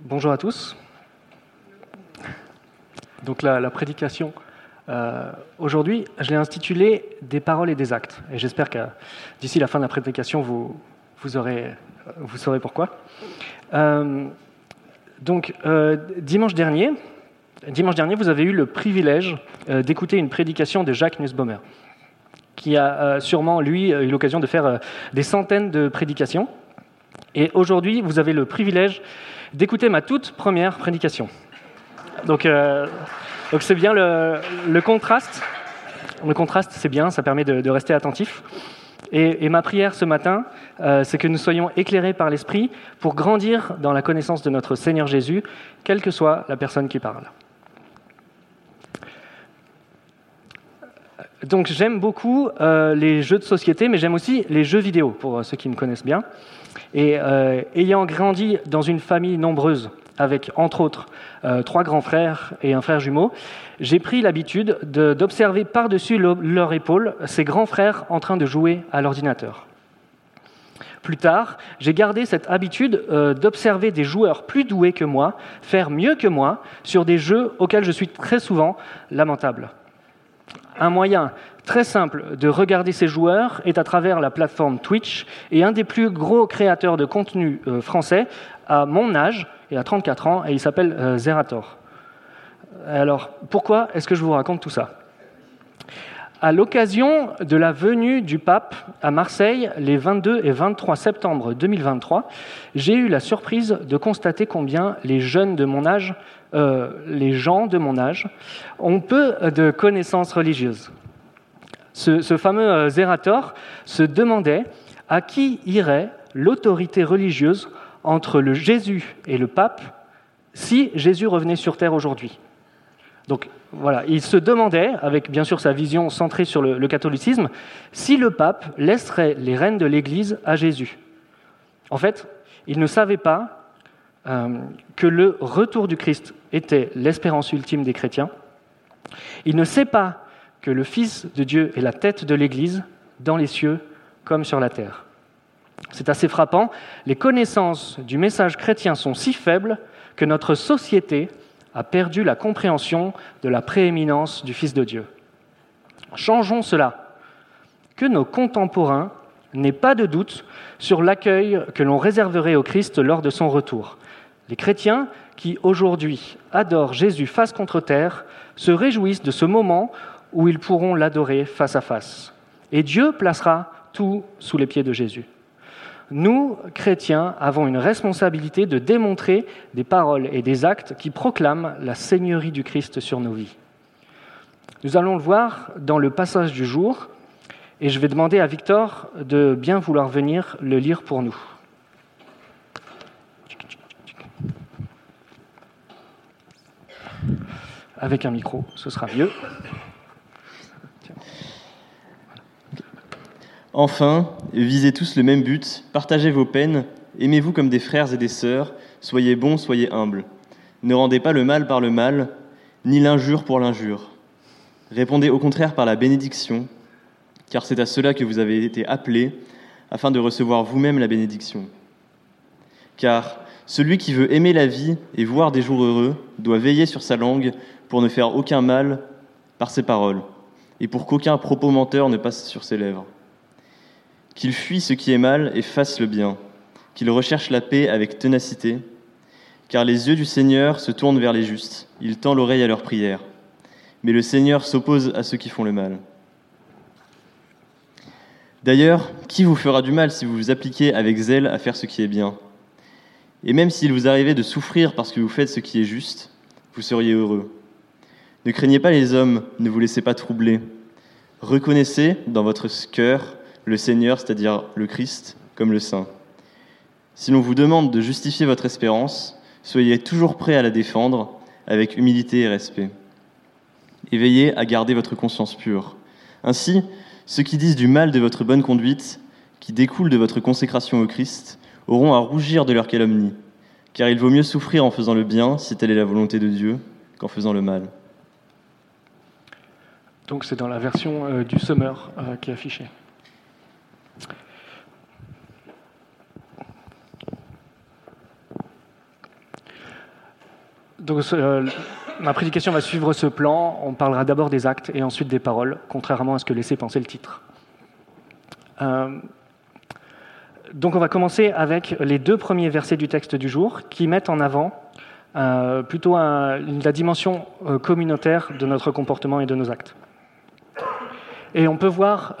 Bonjour à tous. Donc la, la prédication euh, aujourd'hui, je l'ai intitulée Des paroles et des actes. Et j'espère que d'ici la fin de la prédication, vous, vous, aurez, vous saurez pourquoi. Euh, donc euh, dimanche dernier, dimanche dernier, vous avez eu le privilège euh, d'écouter une prédication de Jacques Nussbaumer, qui a euh, sûrement, lui, eu l'occasion de faire euh, des centaines de prédications. Et aujourd'hui, vous avez le privilège d'écouter ma toute première prédication. Donc, euh, donc c'est bien le, le, contraste. Le contraste, c'est bien, ça permet de, rester attentif. Et, et, ma prière ce matin, euh, c'est que nous soyons éclairés par l'Esprit pour grandir dans la connaissance de notre Seigneur Jésus, quelle que soit la personne qui parle. Donc j'aime beaucoup euh, les jeux de société, mais j'aime aussi les jeux vidéo, pour ceux qui me connaissent bien. Et euh, ayant grandi dans une famille nombreuse, avec entre autres euh, trois grands frères et un frère jumeau, j'ai pris l'habitude d'observer par-dessus le, leur épaule ces grands frères en train de jouer à l'ordinateur. Plus tard, j'ai gardé cette habitude euh, d'observer des joueurs plus doués que moi faire mieux que moi sur des jeux auxquels je suis très souvent lamentable. Un moyen très simple de regarder ces joueurs est à travers la plateforme Twitch et un des plus gros créateurs de contenu euh, français à mon âge, il a 34 ans et il s'appelle euh, Zerator. Alors pourquoi est-ce que je vous raconte tout ça? À l'occasion de la venue du pape à Marseille les 22 et 23 septembre 2023, j'ai eu la surprise de constater combien les jeunes de mon âge, euh, les gens de mon âge, ont peu de connaissances religieuses. Ce, fameux Zerator se demandait à qui irait l'autorité religieuse entre le Jésus et le pape si Jésus revenait sur terre aujourd'hui. Donc voilà, il se demandait, avec bien sûr sa vision centrée sur le, le, catholicisme, si le pape laisserait les rênes de l'Église à Jésus. En fait, il ne savait pas euh, que le retour du Christ était l'espérance ultime des chrétiens. Il ne sait pas que le Fils de Dieu est la tête de l'Église dans les cieux comme sur la terre. C'est assez frappant. Les connaissances du message chrétien sont si faibles que notre société a perdu la compréhension de la prééminence du Fils de Dieu. Changeons cela. Que nos contemporains n'aient pas de doute sur l'accueil que l'on réserverait au Christ lors de son retour. Les chrétiens qui aujourd'hui adorent Jésus face contre terre se réjouissent de ce moment où ils pourront l'adorer face à face. Et Dieu placera tout sous les pieds de Jésus nous, chrétiens, avons une responsabilité de démontrer des paroles et des actes qui proclament la Seigneurie du Christ sur nos vies. Nous allons le voir dans le passage du jour, et je vais demander à Victor de bien vouloir venir le lire pour nous. Avec un micro, ce sera mieux. Enfin, visez tous le même but, partagez vos peines, aimez-vous comme des frères et des sœurs, soyez bons, soyez humbles. Ne rendez pas le mal par le mal, ni l'injure pour l'injure. Répondez au contraire par la bénédiction, car c'est à cela que vous avez été appelés, afin de recevoir vous-même la bénédiction. Car celui qui veut aimer la vie et voir des jours heureux doit veiller sur sa langue pour ne faire aucun mal par ses paroles, et pour qu'aucun propos menteur ne passe sur ses lèvres qu'il fuit ce qui est mal et fasse le bien, qu'il recherche la paix avec ténacité, car les yeux du Seigneur se tournent vers les justes, il tend l'oreille à leurs prières, mais le Seigneur s'oppose à ceux qui font le mal. D'ailleurs, qui vous fera du mal si vous vous appliquez avec zèle à faire ce qui est bien? Et même s'il vous arrivait de souffrir parce que vous faites ce qui est juste, vous seriez heureux. Ne craignez pas les hommes, ne vous laissez pas troubler. Reconnaissez dans votre cœur le Seigneur, c'est-à-dire le Christ, comme le Saint. Si l'on vous demande de justifier votre espérance, soyez toujours prêt à la défendre avec humilité et respect. Et veillez à garder votre conscience pure. Ainsi, ceux qui disent du mal de votre bonne conduite, qui découle de votre consécration au Christ, auront à rougir de leur calomnie, car il vaut mieux souffrir en faisant le bien, si telle est la volonté de Dieu, qu'en faisant le mal. Donc c'est dans la version euh, du Summer euh, qui est affichée. donc, euh, ma prédication va suivre ce plan. On parlera d'abord des actes et ensuite des paroles, contrairement à ce que laissait penser le titre. Donc on va commencer avec les deux premiers versets du texte du jour qui mettent en avant plutôt la dimension communautaire de notre comportement et de nos actes. Et on peut voir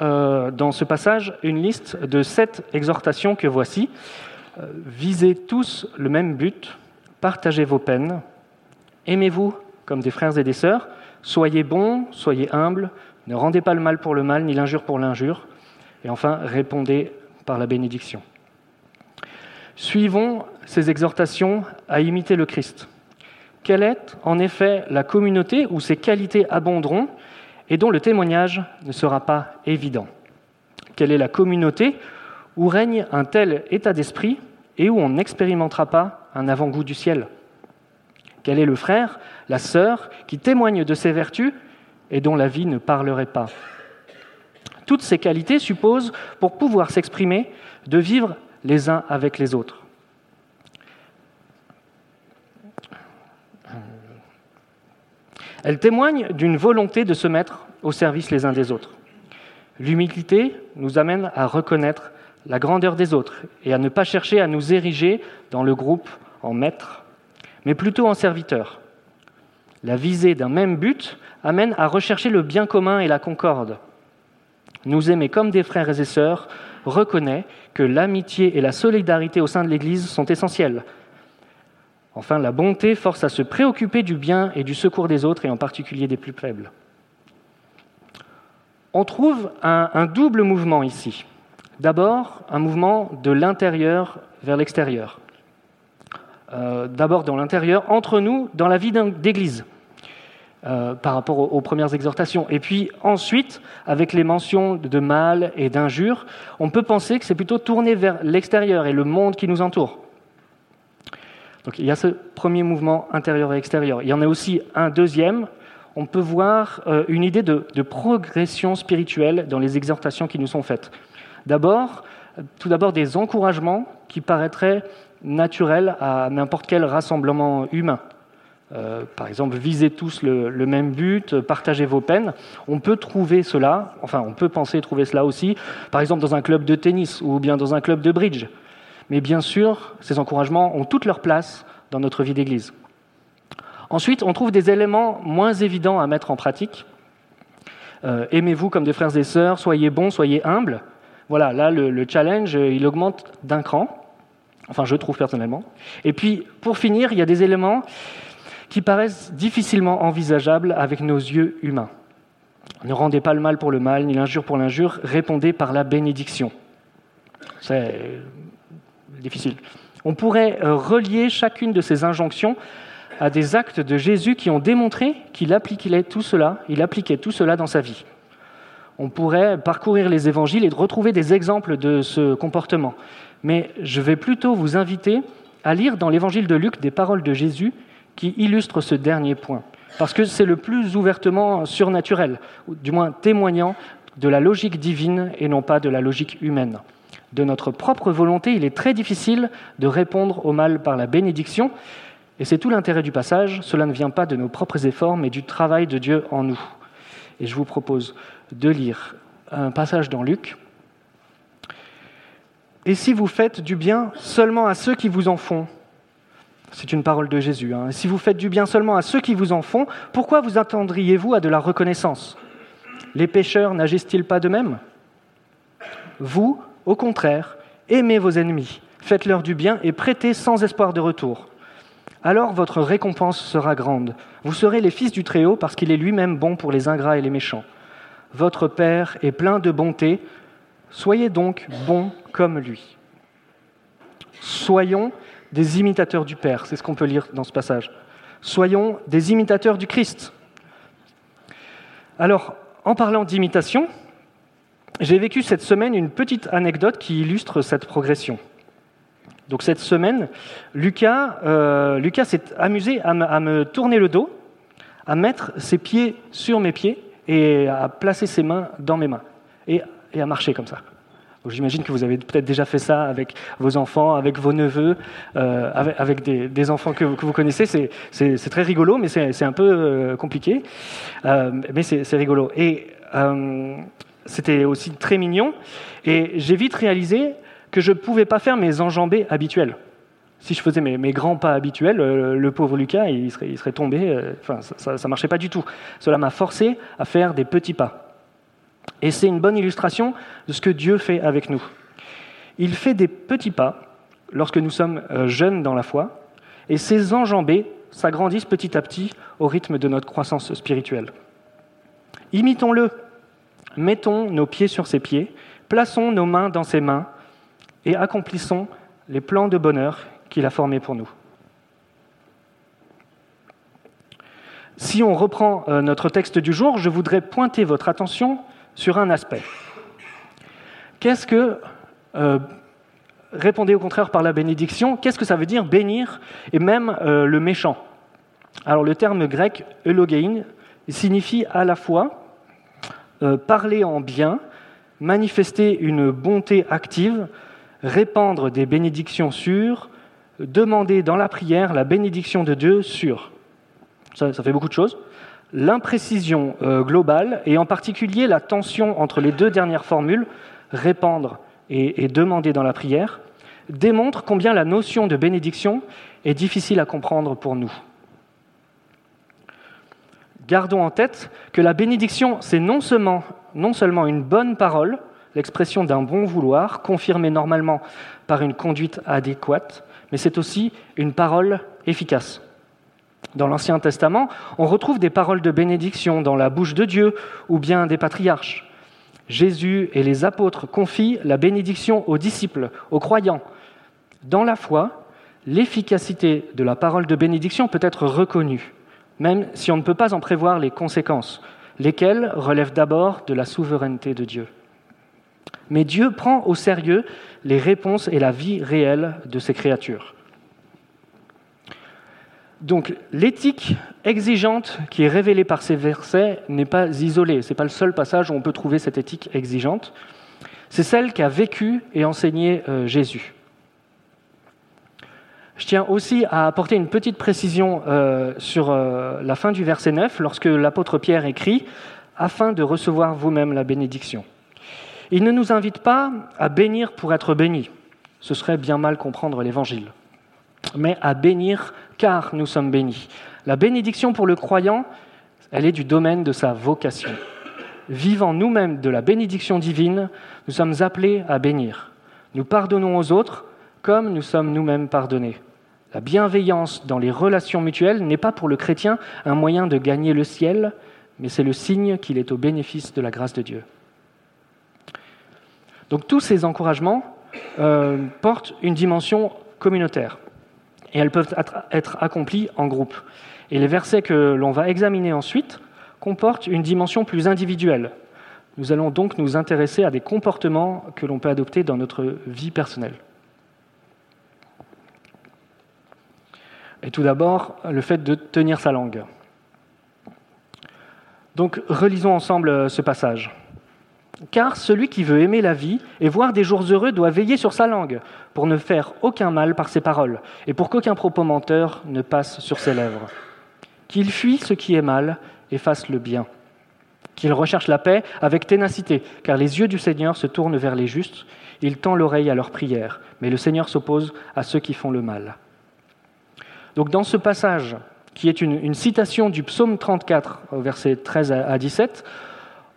dans ce passage une liste de sept exhortations que voici. visez tous le même but, partagez vos peines, Aimez-vous comme des frères et des sœurs, soyez bons, soyez humbles, ne rendez pas le mal pour le mal, ni l'injure pour l'injure, et enfin répondez par la bénédiction. Suivons ces exhortations à imiter le Christ. Quelle est en effet la communauté où ces qualités abonderont et dont le témoignage ne sera pas évident. Quelle est la communauté où règne un tel état d'esprit et où on n'expérimentera pas un avant-goût du ciel? Quel est le frère, la sœur, qui témoigne de ses vertus et dont la vie ne parlerait pas? Toutes ces qualités supposent, pour pouvoir s'exprimer, de vivre les uns avec les autres. Elles témoignent d'une volonté de se mettre au service les uns des autres. L'humilité nous amène à reconnaître la grandeur des autres et à ne pas chercher à nous ériger dans le groupe en maître mais plutôt en serviteur. La visée d'un même but amène à rechercher le bien commun et la concorde. Nous aimer comme des frères et sœurs reconnaît que l'amitié et la solidarité au sein de l'Église sont essentielles. Enfin, la bonté force à se préoccuper du bien et du secours des autres, et en particulier des plus faibles. On trouve un, double mouvement ici. D'abord, un mouvement de l'intérieur vers l'extérieur. Euh, d'abord dans l'intérieur, entre nous, dans la vie d'Église, euh, par rapport aux, premières exhortations. Et puis ensuite, avec les mentions de mal et d'injures, on peut penser que c'est plutôt tourné vers l'extérieur et le monde qui nous entoure. Donc il y a ce premier mouvement intérieur et extérieur. Il y en a aussi un deuxième. On peut voir euh, une idée de, progression spirituelle dans les exhortations qui nous sont faites. D'abord, tout d'abord des encouragements qui paraîtraient naturel à n'importe quel rassemblement humain. Euh, par exemple, visez tous le, même but, partagez vos peines. On peut trouver cela, enfin, on peut penser trouver cela aussi, par exemple, dans un club de tennis ou bien dans un club de bridge. Mais bien sûr, ces encouragements ont toute leur place dans notre vie d'Église. Ensuite, on trouve des éléments moins évidents à mettre en pratique. Euh, aimez-vous comme des frères et sœurs, soyez bons, soyez humbles. Voilà, là, le challenge, il augmente d'un cran. Enfin, je trouve personnellement. Et puis, pour finir, il y a des éléments qui paraissent difficilement envisageables avec nos yeux humains. Ne rendez pas le mal pour le mal, ni l'injure pour l'injure, répondez par la bénédiction. Difficile. On pourrait euh, relier chacune de ces injonctions à des actes de Jésus qui ont démontré qu'il appliquait tout cela, il appliquait tout cela dans sa vie. On pourrait parcourir les évangiles et retrouver des exemples de ce comportement mais je vais plutôt vous inviter à lire dans l'évangile de Luc des paroles de Jésus qui illustrent ce dernier point, parce que c'est le plus ouvertement surnaturel, du moins témoignant de la logique divine et non pas de la logique humaine. De notre propre volonté, il est très difficile de répondre au mal par la bénédiction, et c'est tout l'intérêt du passage, cela ne vient pas de nos propres efforts, mais du travail de Dieu en nous. Et je vous propose de lire un passage dans Luc, et si vous faites du bien seulement à ceux qui vous en font C'est une parole de Jésus. Hein. Si vous faites du bien seulement à ceux qui vous en font, pourquoi vous attendriez-vous à de la reconnaissance? Les pécheurs n'agissent-ils pas de même? Vous, au contraire, aimez vos ennemis, faites-leur du bien et prêtez sans espoir de retour. Alors votre récompense sera grande. Vous serez les fils du Très-Haut parce qu'il est lui-même bon pour les ingrats et les méchants. Votre Père est plein de bonté, Soyez donc bons comme lui. Soyons des imitateurs du Père, c'est ce qu'on peut lire dans ce passage. Soyons des imitateurs du Christ. Alors, en parlant d'imitation, j'ai vécu cette semaine une petite anecdote qui illustre cette progression. Donc cette semaine, Lucas, euh, Lucas s'est amusé à me, tourner le dos, à mettre ses pieds sur mes pieds et à placer ses mains dans mes mains. Et à marcher comme ça. J'imagine que vous avez peut-être déjà fait ça avec vos enfants, avec vos neveux, euh, avec, des, enfants que, vous connaissez. C'est très rigolo, mais c'est un peu euh, compliqué. Mais c'est rigolo. Et c'était aussi très mignon. Et j'ai vite réalisé que je ne pouvais pas faire mes enjambées habituelles. Si je faisais mes, grands pas habituels, le pauvre Lucas, il serait, tombé. Enfin, ça ne marchait pas du tout. Cela m'a forcé à faire des petits pas. Et c'est une bonne illustration de ce que Dieu fait avec nous. Il fait des petits pas lorsque nous sommes euh, jeunes dans la foi, et ces enjambées s'agrandissent petit à petit au rythme de notre croissance spirituelle. Imitons-le, mettons nos pieds sur ses pieds, plaçons nos mains dans ses mains, et accomplissons les plans de bonheur qu'il a formés pour nous. Si on reprend euh, notre texte du jour, je voudrais pointer votre attention sur un aspect. Qu'est-ce que, euh, répondez au contraire par la bénédiction, qu'est-ce que ça veut dire bénir et même euh, le méchant? Alors le terme grec eulogein signifie à la fois euh, parler en bien, manifester une bonté active, répandre des bénédictions sûres, demander dans la prière la bénédiction de Dieu sûre. ça fait beaucoup de choses l'imprécision euh, globale, et en particulier la tension entre les deux dernières formules, répandre et, demander dans la prière, démontre combien la notion de bénédiction est difficile à comprendre pour nous. Gardons en tête que la bénédiction, c'est non seulement, une bonne parole, l'expression d'un bon vouloir, confirmée normalement par une conduite adéquate, mais c'est aussi une parole efficace. Dans l'Ancien Testament, on retrouve des paroles de bénédiction dans la bouche de Dieu ou bien des patriarches. Jésus et les apôtres confient la bénédiction aux disciples, aux croyants. Dans la foi, l'efficacité de la parole de bénédiction peut être reconnue, même si on ne peut pas en prévoir les conséquences, lesquelles relèvent d'abord de la souveraineté de Dieu. Mais Dieu prend au sérieux les réponses et la vie réelle de ses créatures. Donc l'éthique exigeante qui est révélée par ces versets n'est pas isolée. Ce n'est pas le seul passage où on peut trouver cette éthique exigeante. C'est celle qu'a vécu et enseigné euh, Jésus. Je tiens aussi à apporter une petite précision euh, sur euh, la fin du verset 9, lorsque l'apôtre Pierre écrit Afin de recevoir vous-même la bénédiction. Il ne nous invite pas à bénir pour être bénis. Ce serait bien mal comprendre l'Évangile mais à bénir car nous sommes bénis. La bénédiction pour le croyant, elle est du domaine de sa vocation. Vivant nous-mêmes de la bénédiction divine, nous sommes appelés à bénir. Nous pardonnons aux autres comme nous sommes nous-mêmes pardonnés. La bienveillance dans les relations mutuelles n'est pas pour le chrétien un moyen de gagner le ciel, mais c'est le signe qu'il est au bénéfice de la grâce de Dieu. Donc tous ces encouragements euh, portent une dimension communautaire et elles peuvent être accomplies en groupe. Et les versets que l'on va examiner ensuite comportent une dimension plus individuelle. Nous allons donc nous intéresser à des comportements que l'on peut adopter dans notre vie personnelle. Et tout d'abord, le fait de tenir sa langue. Donc relisons ensemble ce passage. Car celui qui veut aimer la vie et voir des jours heureux doit veiller sur sa langue, pour ne faire aucun mal par ses paroles, et pour qu'aucun propos menteur ne passe sur ses lèvres. Qu'il fuit ce qui est mal et fasse le bien. Qu'il recherche la paix avec ténacité, car les yeux du Seigneur se tournent vers les justes, il tend l'oreille à leurs prières, mais le Seigneur s'oppose à ceux qui font le mal. Donc dans ce passage, qui est une, citation du psaume 34, versets 13 à 17,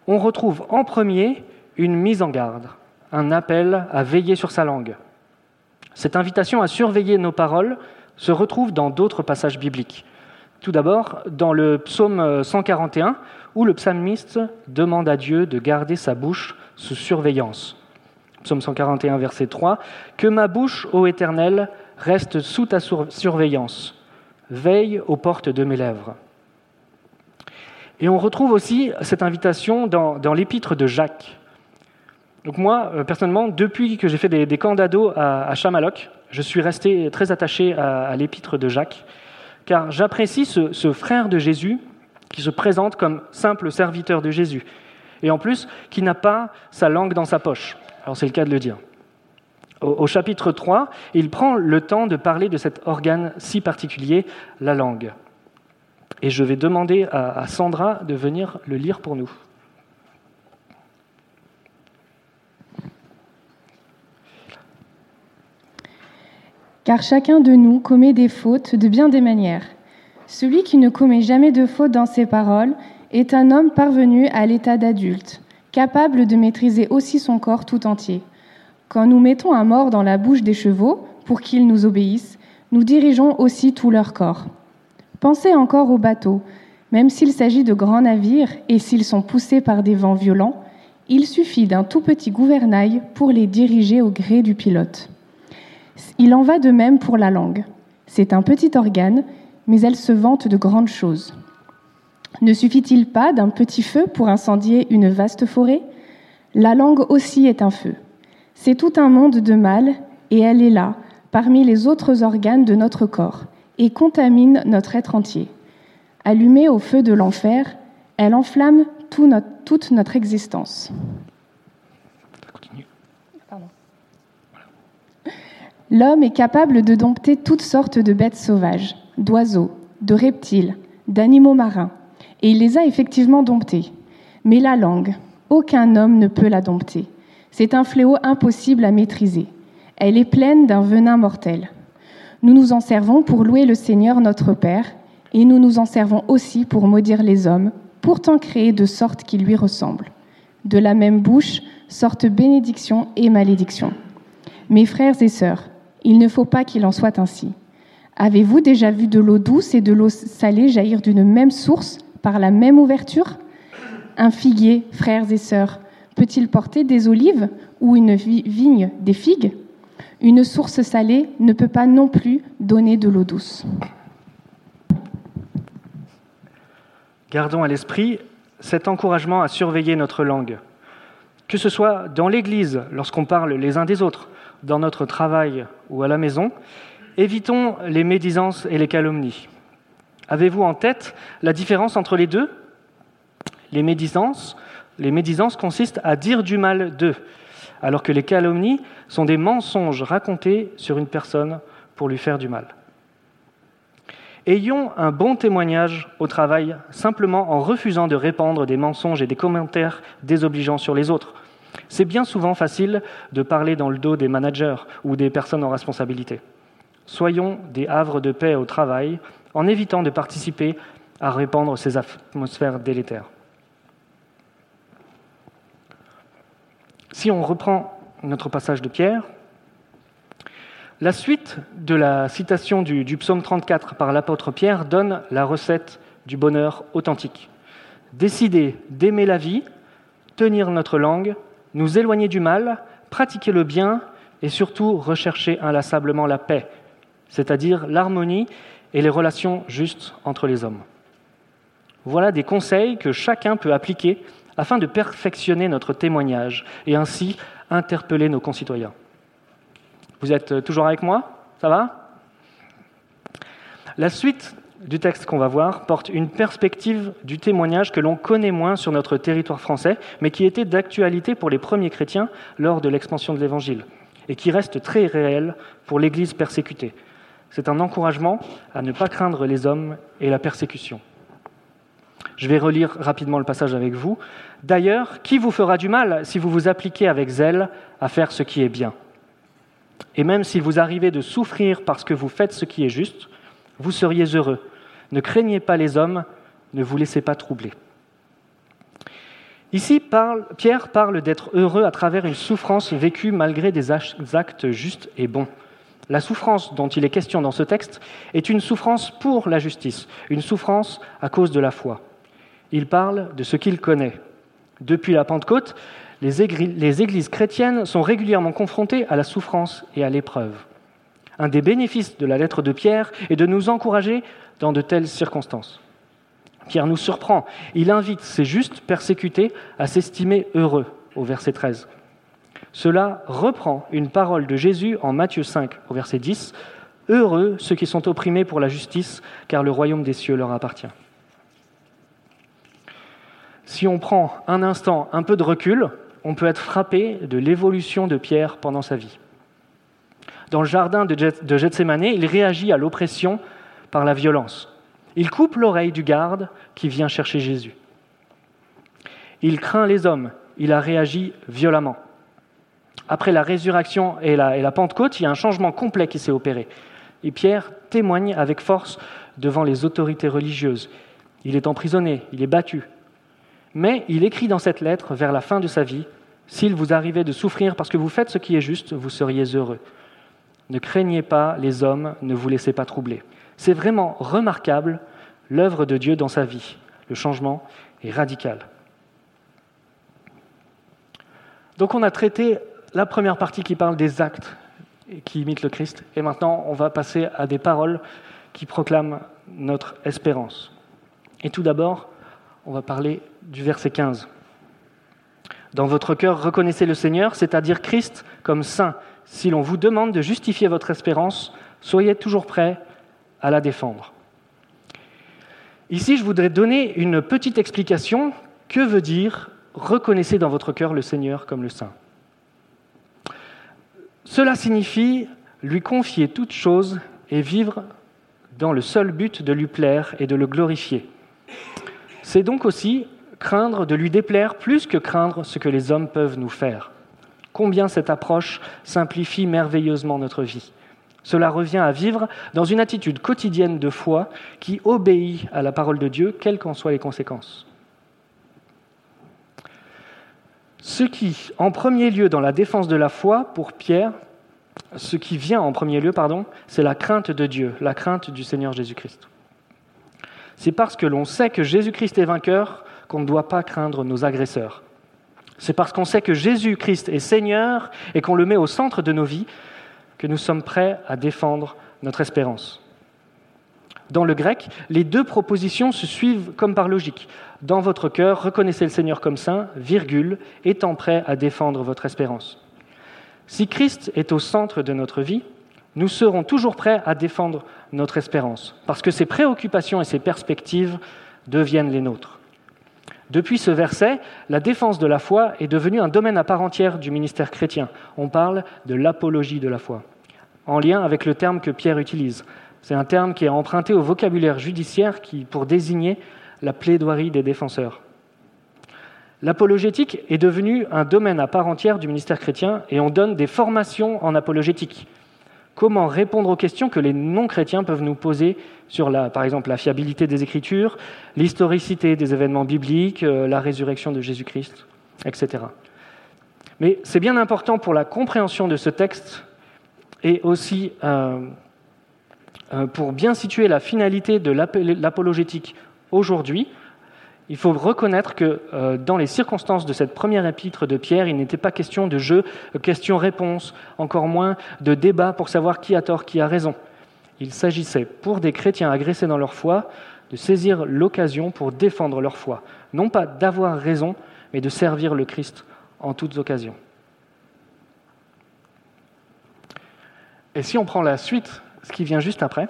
on retrouve en premier une mise en garde, un appel à veiller sur sa langue. Cette invitation à surveiller nos paroles se retrouve dans d'autres passages bibliques. Tout d'abord, dans le psaume 141, où le psalmiste demande à Dieu de garder sa bouche sous surveillance. Psaume 141, verset 3, Que ma bouche, ô Éternel, reste sous ta surveillance. Veille aux portes de mes lèvres. Et on retrouve aussi cette invitation dans, l'épître de Jacques. Donc moi, euh, personnellement, depuis que j'ai fait des, camps d'ado à, Chamaloc, je suis resté très attaché à, l'épître de Jacques, car j'apprécie ce, frère de Jésus qui se présente comme simple serviteur de Jésus, et en plus qui n'a pas sa langue dans sa poche. Alors c'est le cas de le dire. Au, chapitre 3, il prend le temps de parler de cet organe si particulier, la langue. Et je vais demander à Sandra de venir le lire pour nous. Car chacun de nous commet des fautes de bien des manières. Celui qui ne commet jamais de faute dans ses paroles est un homme parvenu à l'état d'adulte, capable de maîtriser aussi son corps tout entier. Quand nous mettons un mort dans la bouche des chevaux pour qu'ils nous obéissent, nous dirigeons aussi tout leur corps. Pensez encore aux bateaux. Même s'il s'agit de grands navires et s'ils sont poussés par des vents violents, il suffit d'un tout petit gouvernail pour les diriger au gré du pilote. Il en va de même pour la langue. C'est un petit organe, mais elle se vante de grandes choses. Ne suffit-il pas d'un petit feu pour incendier une vaste forêt? La langue aussi est un feu. C'est tout un monde de mal, et elle est là, parmi les autres organes de notre corps, et contamine notre être entier. Allumée au feu de l'enfer, elle enflamme toute notre existence. L'homme est capable de dompter toutes sortes de bêtes sauvages, d'oiseaux, de reptiles, d'animaux marins, et il les a effectivement domptés. Mais la langue, aucun homme ne peut la dompter. C'est un fléau impossible à maîtriser. Elle est pleine d'un venin mortel. Nous nous en servons pour louer le Seigneur notre Père, et nous nous en servons aussi pour maudire les hommes, pourtant créés de sorte qu'ils lui ressemblent. De la même bouche sortent bénédiction et malédiction. Mes frères et sœurs, il ne faut pas qu'il en soit ainsi. Avez-vous déjà vu de l'eau douce et de l'eau salée jaillir d'une même source par la même ouverture Un figuier, frères et sœurs, peut-il porter des olives ou une vigne des figues? Une source salée ne peut pas non plus donner de l'eau douce. Gardons à l'esprit cet encouragement à surveiller notre langue. Que ce soit dans l'Église, lorsqu'on parle les uns des autres, dans notre travail ou à la maison, évitons les médisances et les calomnies. Avez-vous en tête la différence entre les deux? Les médisances, consistent à dire du mal d'eux, alors que les calomnies sont des mensonges racontés sur une personne pour lui faire du mal. Ayons un bon témoignage au travail simplement en refusant de répandre des mensonges et des commentaires désobligeants sur les autres. C'est bien souvent facile de parler dans le dos des managers ou des personnes en responsabilité. Soyons des havres de paix au travail en évitant de participer à répandre ces atmosphères délétères. Si on reprend notre passage de Pierre, la suite de la citation du, psaume 34 par l'apôtre Pierre donne la recette du bonheur authentique. Décider d'aimer la vie, tenir notre langue, nous éloigner du mal, pratiquer le bien et surtout rechercher inlassablement la paix, c'est-à-dire l'harmonie et les relations justes entre les hommes. Voilà des conseils que chacun peut appliquer afin de perfectionner notre témoignage et ainsi interpeller nos concitoyens. Vous êtes toujours avec moi? Ça va? La suite du texte qu'on va voir porte une perspective du témoignage que l'on connaît moins sur notre territoire français, mais qui était d'actualité pour les premiers chrétiens lors de l'expansion de l'Évangile, et qui reste très réel pour l'Église persécutée. C'est un encouragement à ne pas craindre les hommes et la persécution. Je vais relire rapidement le passage avec vous. D'ailleurs, qui vous fera du mal si vous vous appliquez avec zèle à faire ce qui est bien? Et même s'il vous arrivez de souffrir parce que vous faites ce qui est juste, vous seriez heureux. Ne craignez pas les hommes, ne vous laissez pas troubler. Ici, Pierre parle d'être heureux à travers une souffrance vécue malgré des actes justes et bons. La souffrance dont il est question dans ce texte est une souffrance pour la justice, une souffrance à cause de la foi. Il parle de ce qu'il connaît. Depuis la Pentecôte, les églises chrétiennes sont régulièrement confrontées à la souffrance et à l'épreuve. Un des bénéfices de la lettre de Pierre est de nous encourager dans de telles circonstances. Pierre nous surprend. Il invite ces justes persécutés à s'estimer heureux, au verset 13. Cela reprend une parole de Jésus en Matthieu 5, au verset 10. Heureux ceux qui sont opprimés pour la justice, car le royaume des cieux leur appartient. Si on prend un instant un peu de recul, on peut être frappé de l'évolution de Pierre pendant sa vie. Dans le jardin de Gethsemane, il réagit à l'oppression par la violence. Il coupe l'oreille du garde qui vient chercher Jésus. Il craint les hommes. Il a réagi violemment. Après la résurrection et la, Pentecôte, il y a un changement complet qui s'est opéré. Et Pierre témoigne avec force devant les autorités religieuses. Il est emprisonné, il est battu. Mais il écrit dans cette lettre, vers la fin de sa vie, S'il vous arrivait de souffrir parce que vous faites ce qui est juste, vous seriez heureux. Ne craignez pas les hommes, ne vous laissez pas troubler. C'est vraiment remarquable l'œuvre de Dieu dans sa vie. Le changement est radical. Donc on a traité la première partie qui parle des actes qui imitent le Christ, et maintenant on va passer à des paroles qui proclament notre espérance. Et tout d'abord, on va parler du verset 15. Dans votre cœur, reconnaissez le Seigneur, c'est-à-dire Christ, comme saint. Si l'on vous demande de justifier votre espérance, soyez toujours prêts à la défendre. Ici, je voudrais donner une petite explication. Que veut dire reconnaissez dans votre cœur le Seigneur comme le Saint Cela signifie lui confier toutes choses et vivre dans le seul but de lui plaire et de le glorifier. C'est donc aussi craindre de lui déplaire plus que craindre ce que les hommes peuvent nous faire. Combien cette approche simplifie merveilleusement notre vie. Cela revient à vivre dans une attitude quotidienne de foi qui obéit à la parole de Dieu, quelles qu'en soient les conséquences. Ce qui, en premier lieu, dans la défense de la foi, pour Pierre, ce qui vient en premier lieu, pardon, c'est la crainte de Dieu, la crainte du Seigneur Jésus-Christ. C'est parce que l'on sait que Jésus-Christ est vainqueur qu'on ne doit pas craindre nos agresseurs. C'est parce qu'on sait que Jésus-Christ est Seigneur et qu'on le met au centre de nos vies que nous sommes prêts à défendre notre espérance. Dans le grec, les deux propositions se suivent comme par logique. Dans votre cœur, reconnaissez le Seigneur comme saint, virgule, étant prêt à défendre votre espérance. Si Christ est au centre de notre vie, nous serons toujours prêts à défendre notre espérance, parce que ses préoccupations et ses perspectives deviennent les nôtres. Depuis ce verset, la défense de la foi est devenue un domaine à part entière du ministère chrétien. On parle de l'apologie de la foi, en lien avec le terme que Pierre utilise. C'est un terme qui est emprunté au vocabulaire judiciaire qui, pour désigner la plaidoirie des défenseurs. L'apologétique est devenue un domaine à part entière du ministère chrétien et on donne des formations en apologétique comment répondre aux questions que les non-chrétiens peuvent nous poser sur, la, par exemple, la fiabilité des Écritures, l'historicité des événements bibliques, euh, la résurrection de Jésus-Christ, etc. Mais c'est bien important pour la compréhension de ce texte et aussi euh, pour bien situer la finalité de l'apologétique aujourd'hui, il faut reconnaître que euh, dans les circonstances de cette première épître de Pierre, il n'était pas question de jeu, euh, question-réponse, encore moins de débat pour savoir qui a tort, qui a raison. Il s'agissait pour des chrétiens agressés dans leur foi de saisir l'occasion pour défendre leur foi, non pas d'avoir raison, mais de servir le Christ en toutes occasions. Et si on prend la suite, qui vient juste après,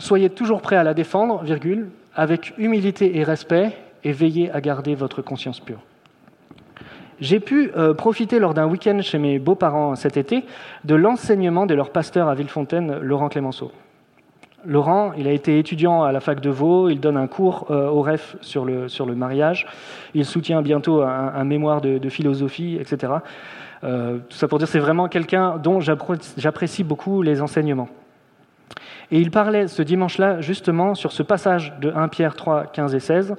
Soyez toujours prêts à la défendre, virgule, avec humilité et respect, et veillez à garder votre conscience pure. J'ai pu euh, profiter lors d'un week-end chez mes beaux-parents cet été de l'enseignement de leur pasteur à Villefontaine, Laurent Clémenceau. Laurent, il a été étudiant à la fac de Vaud, il donne un cours euh, au REF sur le, mariage, il soutient bientôt un, mémoire de, philosophie, etc. Euh, tout ça pour dire c'est vraiment quelqu'un dont j'apprécie beaucoup les enseignements. Et il parlait ce dimanche-là justement sur ce passage de 1 Pierre 3, 15 et 16,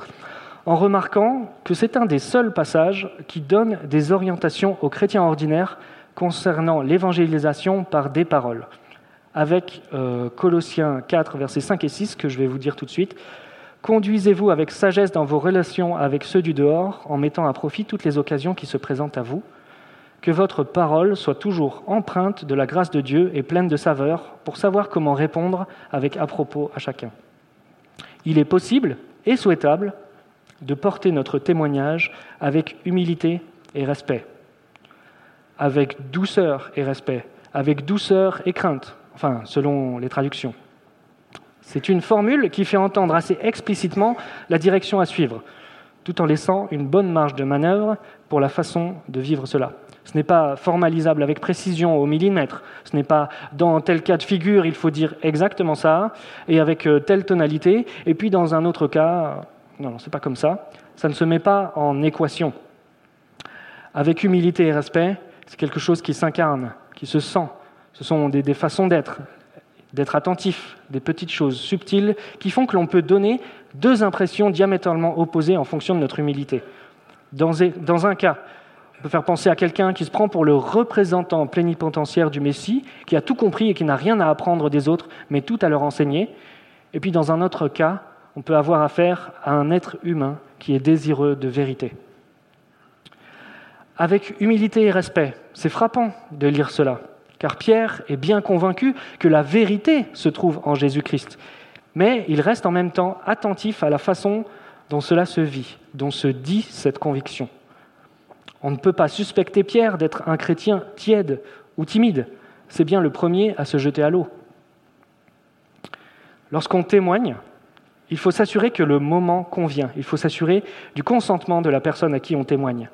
en remarquant que c'est un des seuls passages qui donne des orientations aux chrétiens ordinaires concernant l'évangélisation par des paroles. Avec euh, Colossiens 4, versets 5 et 6, que je vais vous dire tout de suite. Conduisez-vous avec sagesse dans vos relations avec ceux du dehors, en mettant à profit toutes les occasions qui se présentent à vous que votre parole soit toujours empreinte de la grâce de Dieu et pleine de saveur pour savoir comment répondre avec à propos à chacun. Il est possible et souhaitable de porter notre témoignage avec humilité et respect, avec douceur et respect, avec douceur et crainte, enfin selon les traductions. C'est une formule qui fait entendre assez explicitement la direction à suivre. tout en laissant une bonne marge de manœuvre pour la façon de vivre cela. Ce n'est pas formalisable avec précision au millimètre. Ce n'est pas dans tel cas de figure, il faut dire exactement ça, et avec euh, telle tonalité, et puis dans un autre cas, non, non, c'est pas comme ça. Ça ne se met pas en équation. Avec humilité et respect, c'est quelque chose qui s'incarne, qui se sent. Ce sont des, façons d'être, d'être attentif, des petites choses subtiles qui font que l'on peut donner deux impressions diamétralement opposées en fonction de notre humilité. Dans un cas, on peut faire penser à quelqu'un qui se prend pour le représentant plénipotentiaire du Messie, qui a tout compris et qui n'a rien à apprendre des autres, mais tout à leur enseigner. Et puis dans un autre cas, on peut avoir affaire à un être humain qui est désireux de vérité. Avec humilité et respect, c'est frappant de lire cela, car Pierre est bien convaincu que la vérité se trouve en Jésus-Christ, mais il reste en même temps attentif à la façon dont cela se vit, dont se dit cette conviction. On ne peut pas suspecter Pierre d'être un chrétien tiède ou timide. C'est bien le premier à se jeter à l'eau. Lorsqu'on témoigne, il faut s'assurer que le moment convient. Il faut s'assurer du consentement de la personne à qui on témoigne.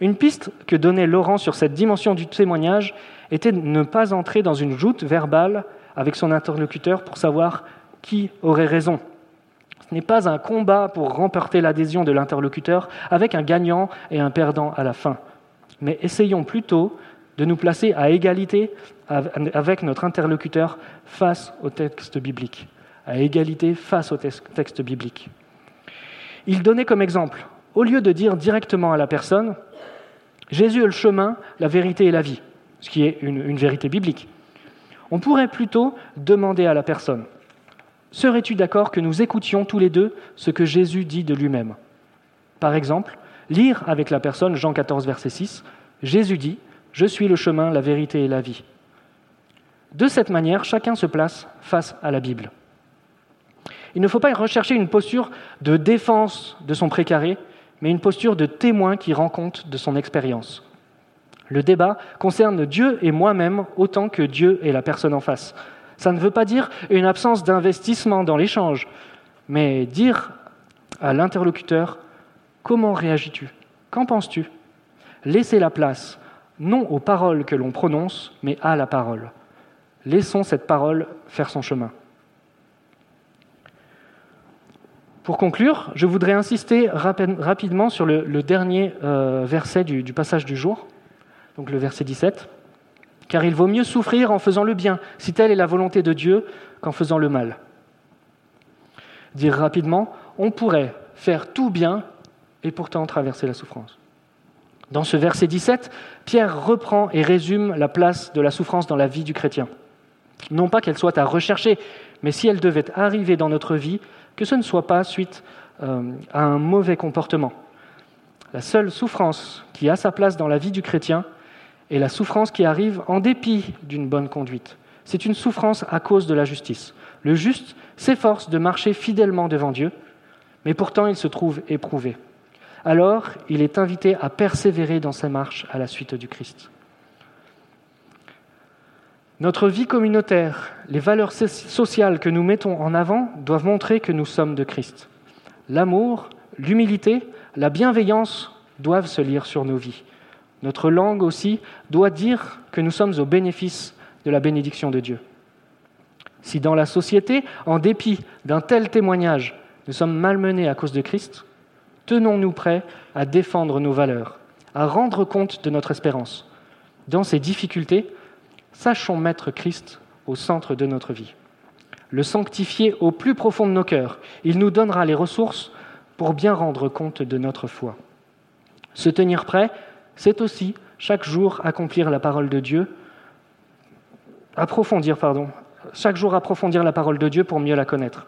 Une piste que donnait Laurent sur cette dimension du témoignage était de ne pas entrer dans une joute verbale avec son interlocuteur pour savoir qui aurait raison. Ce n'est pas un combat pour remporter l'adhésion de l'interlocuteur avec un gagnant et un perdant à la fin. Mais essayons plutôt de nous placer à égalité avec notre interlocuteur face au texte biblique. À égalité face au texte biblique. Il donnait comme exemple, au lieu de dire directement à la personne, Jésus est le chemin, la vérité et la vie, ce qui est une, vérité biblique, on pourrait plutôt demander à la personne, Serais-tu d'accord que nous écoutions tous les deux ce que Jésus dit de lui-même? Par exemple, lire avec la personne Jean 14, verset 6, Jésus dit, Je suis le chemin, la vérité et la vie. De cette manière, chacun se place face à la Bible. Il ne faut pas rechercher une posture de défense de son précaré, mais une posture de témoin qui rend compte de son expérience. Le débat concerne Dieu et moi-même autant que Dieu et la personne en face. Ça ne veut pas dire une absence d'investissement dans l'échange, mais dire à l'interlocuteur comment réagis-tu? Qu'en penses-tu? Laissez la place, non aux paroles que l'on prononce, mais à la parole. Laissons cette parole faire son chemin. Pour conclure, je voudrais insister rapidement sur le, dernier euh, verset du, du passage du jour, donc le verset 17 car il vaut mieux souffrir en faisant le bien, si telle est la volonté de Dieu, qu'en faisant le mal. Dire rapidement, on pourrait faire tout bien et pourtant traverser la souffrance. Dans ce verset 17, Pierre reprend et résume la place de la souffrance dans la vie du chrétien. Non pas qu'elle soit à rechercher, mais si elle devait arriver dans notre vie, que ce ne soit pas suite euh, à un mauvais comportement. La seule souffrance qui a sa place dans la vie du chrétien, et la souffrance qui arrive en dépit d'une bonne conduite. C'est une souffrance à cause de la justice. Le juste s'efforce de marcher fidèlement devant Dieu, mais pourtant il se trouve éprouvé. Alors il est invité à persévérer dans sa marche à la suite du Christ. Notre vie communautaire, les valeurs sociales que nous mettons en avant doivent montrer que nous sommes de Christ. L'amour, l'humilité, la bienveillance doivent se lire sur nos vies. Notre langue aussi doit dire que nous sommes au bénéfice de la bénédiction de Dieu. Si dans la société, en dépit d'un tel témoignage, nous sommes malmenés à cause de Christ, tenons-nous prêts à défendre nos valeurs, à rendre compte de notre espérance. Dans ces difficultés, sachons mettre Christ au centre de notre vie. Le sanctifier au plus profond de nos cœurs. Il nous donnera les ressources pour bien rendre compte de notre foi. Se tenir prêt, c'est aussi chaque jour accomplir la parole de Dieu, approfondir, pardon, chaque jour approfondir la parole de Dieu pour mieux la connaître.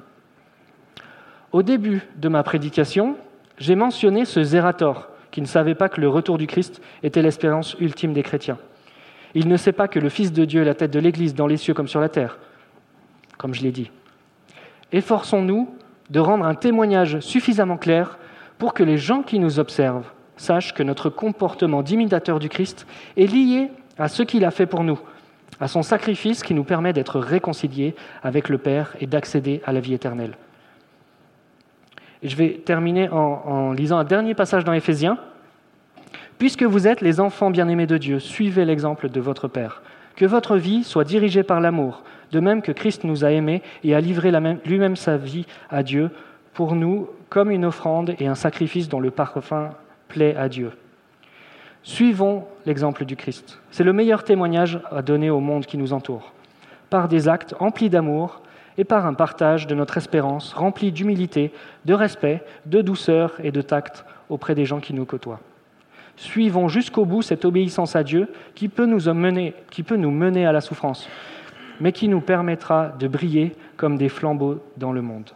Au début de ma prédication, j'ai mentionné ce Zérator, qui ne savait pas que le retour du Christ était l'espérance ultime des chrétiens. Il ne sait pas que le Fils de Dieu est la tête de l'Église dans les cieux comme sur la terre, comme je l'ai dit. Efforçons-nous de rendre un témoignage suffisamment clair pour que les gens qui nous observent sache que notre comportement d'imitateur du Christ est lié à ce qu'il a fait pour nous, à son sacrifice qui nous permet d'être réconciliés avec le Père et d'accéder à la vie éternelle. Et je vais terminer en, en lisant un dernier passage dans Éphésiens. Puisque vous êtes les enfants bien-aimés de Dieu, suivez l'exemple de votre Père. Que votre vie soit dirigée par l'amour, de même que Christ nous a aimés et a livré lui-même sa vie à Dieu pour nous comme une offrande et un sacrifice dont le parfum plaît à Dieu. Suivons l'exemple du Christ. C'est le meilleur témoignage à donner au monde qui nous entoure, par des actes emplis d'amour et par un partage de notre espérance rempli d'humilité, de respect, de douceur et de tact auprès des gens qui nous côtoient. Suivons jusqu'au bout cette obéissance à Dieu qui peut nous mener, qui peut nous mener à la souffrance, mais qui nous permettra de briller comme des flambeaux dans le monde.